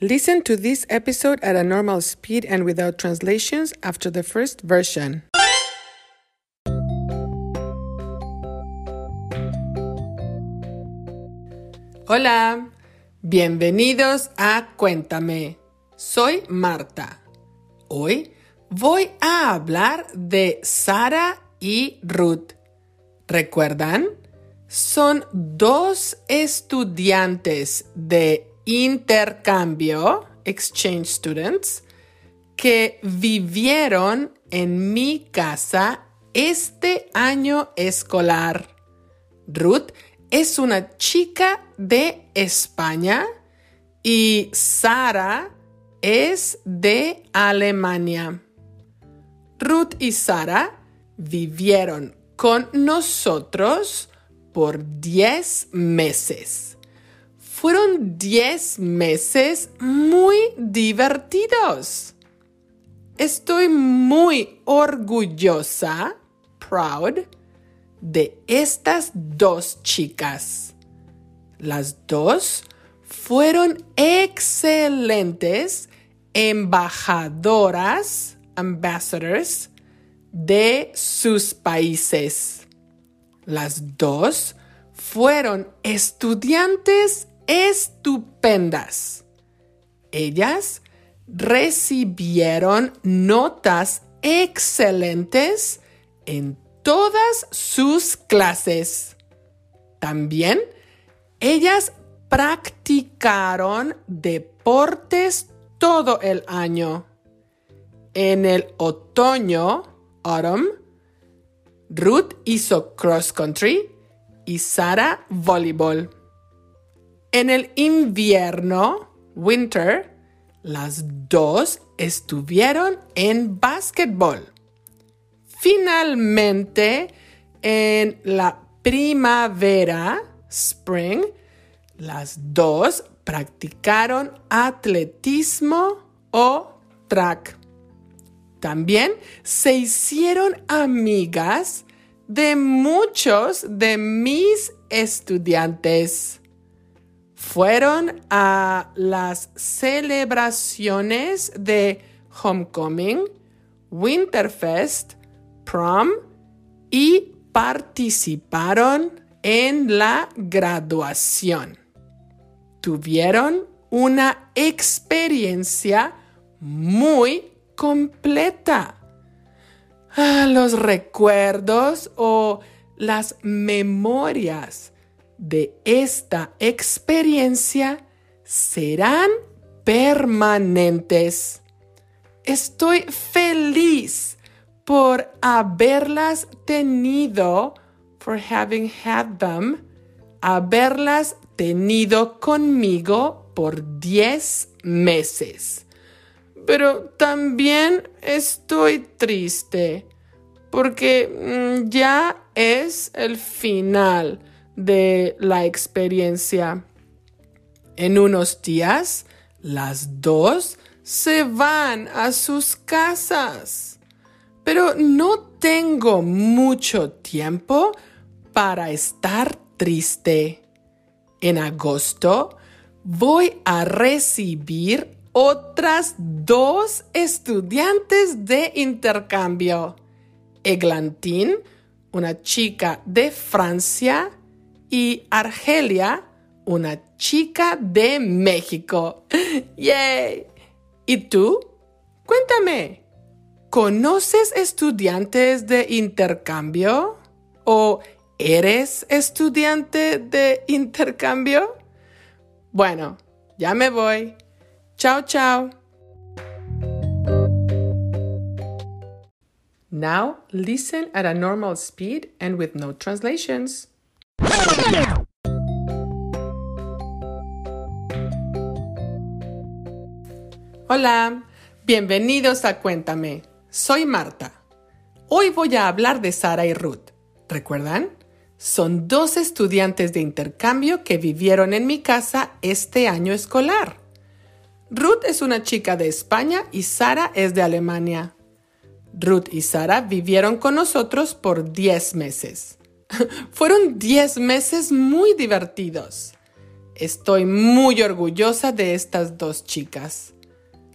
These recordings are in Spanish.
Listen to this episode at a normal speed and without translations after the first version. Hola, bienvenidos a Cuéntame. Soy Marta. Hoy voy a hablar de Sara y Ruth. ¿Recuerdan? Son dos estudiantes de intercambio, exchange students, que vivieron en mi casa este año escolar. Ruth es una chica de España y Sara es de Alemania. Ruth y Sara vivieron con nosotros por 10 meses. Fueron 10 meses muy divertidos. Estoy muy orgullosa, proud, de estas dos chicas. Las dos fueron excelentes embajadoras, ambassadors, de sus países. Las dos fueron estudiantes estupendas. Ellas recibieron notas excelentes en todas sus clases. También ellas practicaron deportes todo el año. En el otoño, autumn, Ruth hizo cross country y Sara voleibol. En el invierno, winter, las dos estuvieron en básquetbol. Finalmente, en la primavera, spring, las dos practicaron atletismo o track. También se hicieron amigas de muchos de mis estudiantes. Fueron a las celebraciones de Homecoming, Winterfest, Prom y participaron en la graduación. Tuvieron una experiencia muy completa. Ah, los recuerdos o las memorias de esta experiencia serán permanentes. Estoy feliz por haberlas tenido, for having had them, haberlas tenido conmigo por 10 meses. Pero también estoy triste porque mm, ya es el final de la experiencia. En unos días, las dos se van a sus casas. Pero no tengo mucho tiempo para estar triste. En agosto voy a recibir otras dos estudiantes de intercambio. Eglantine, una chica de Francia, y Argelia, una chica de México. ¡Yay! ¿Y tú? Cuéntame, ¿conoces estudiantes de intercambio? ¿O eres estudiante de intercambio? Bueno, ya me voy. Chao, chao. Now listen at a normal speed and with no translations. Hola, bienvenidos a Cuéntame. Soy Marta. Hoy voy a hablar de Sara y Ruth. ¿Recuerdan? Son dos estudiantes de intercambio que vivieron en mi casa este año escolar. Ruth es una chica de España y Sara es de Alemania. Ruth y Sara vivieron con nosotros por 10 meses. Fueron 10 meses muy divertidos. Estoy muy orgullosa de estas dos chicas.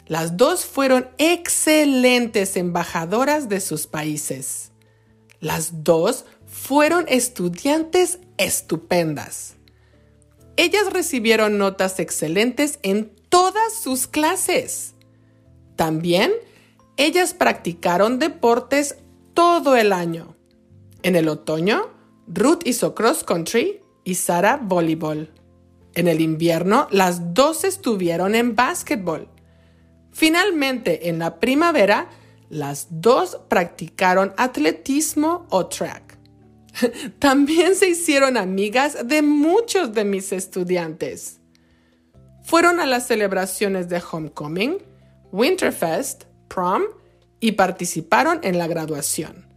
Las dos fueron excelentes embajadoras de sus países. Las dos fueron estudiantes estupendas. Ellas recibieron notas excelentes en todas sus clases. También, ellas practicaron deportes todo el año. En el otoño, Ruth hizo cross country y Sara voleibol. En el invierno, las dos estuvieron en básquetbol. Finalmente, en la primavera, las dos practicaron atletismo o track. También se hicieron amigas de muchos de mis estudiantes. Fueron a las celebraciones de Homecoming, Winterfest, Prom y participaron en la graduación.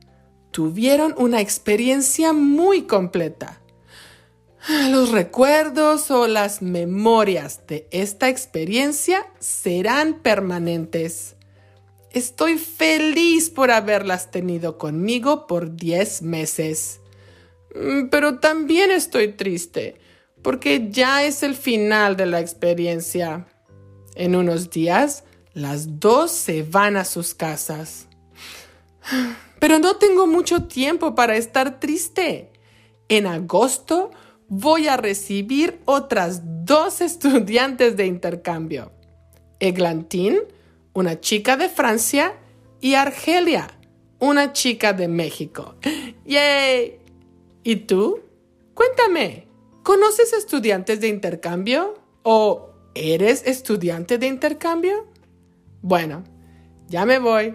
Tuvieron una experiencia muy completa. Los recuerdos o las memorias de esta experiencia serán permanentes. Estoy feliz por haberlas tenido conmigo por 10 meses. Mm, pero también estoy triste porque ya es el final de la experiencia. En unos días, las dos se van a sus casas. Pero no tengo mucho tiempo para estar triste. En agosto voy a recibir otras dos estudiantes de intercambio. Eglantine, una chica de Francia, y Argelia, una chica de México. ¡Yay! ¿Y tú? Cuéntame, ¿conoces estudiantes de intercambio? ¿O eres estudiante de intercambio? Bueno, ya me voy.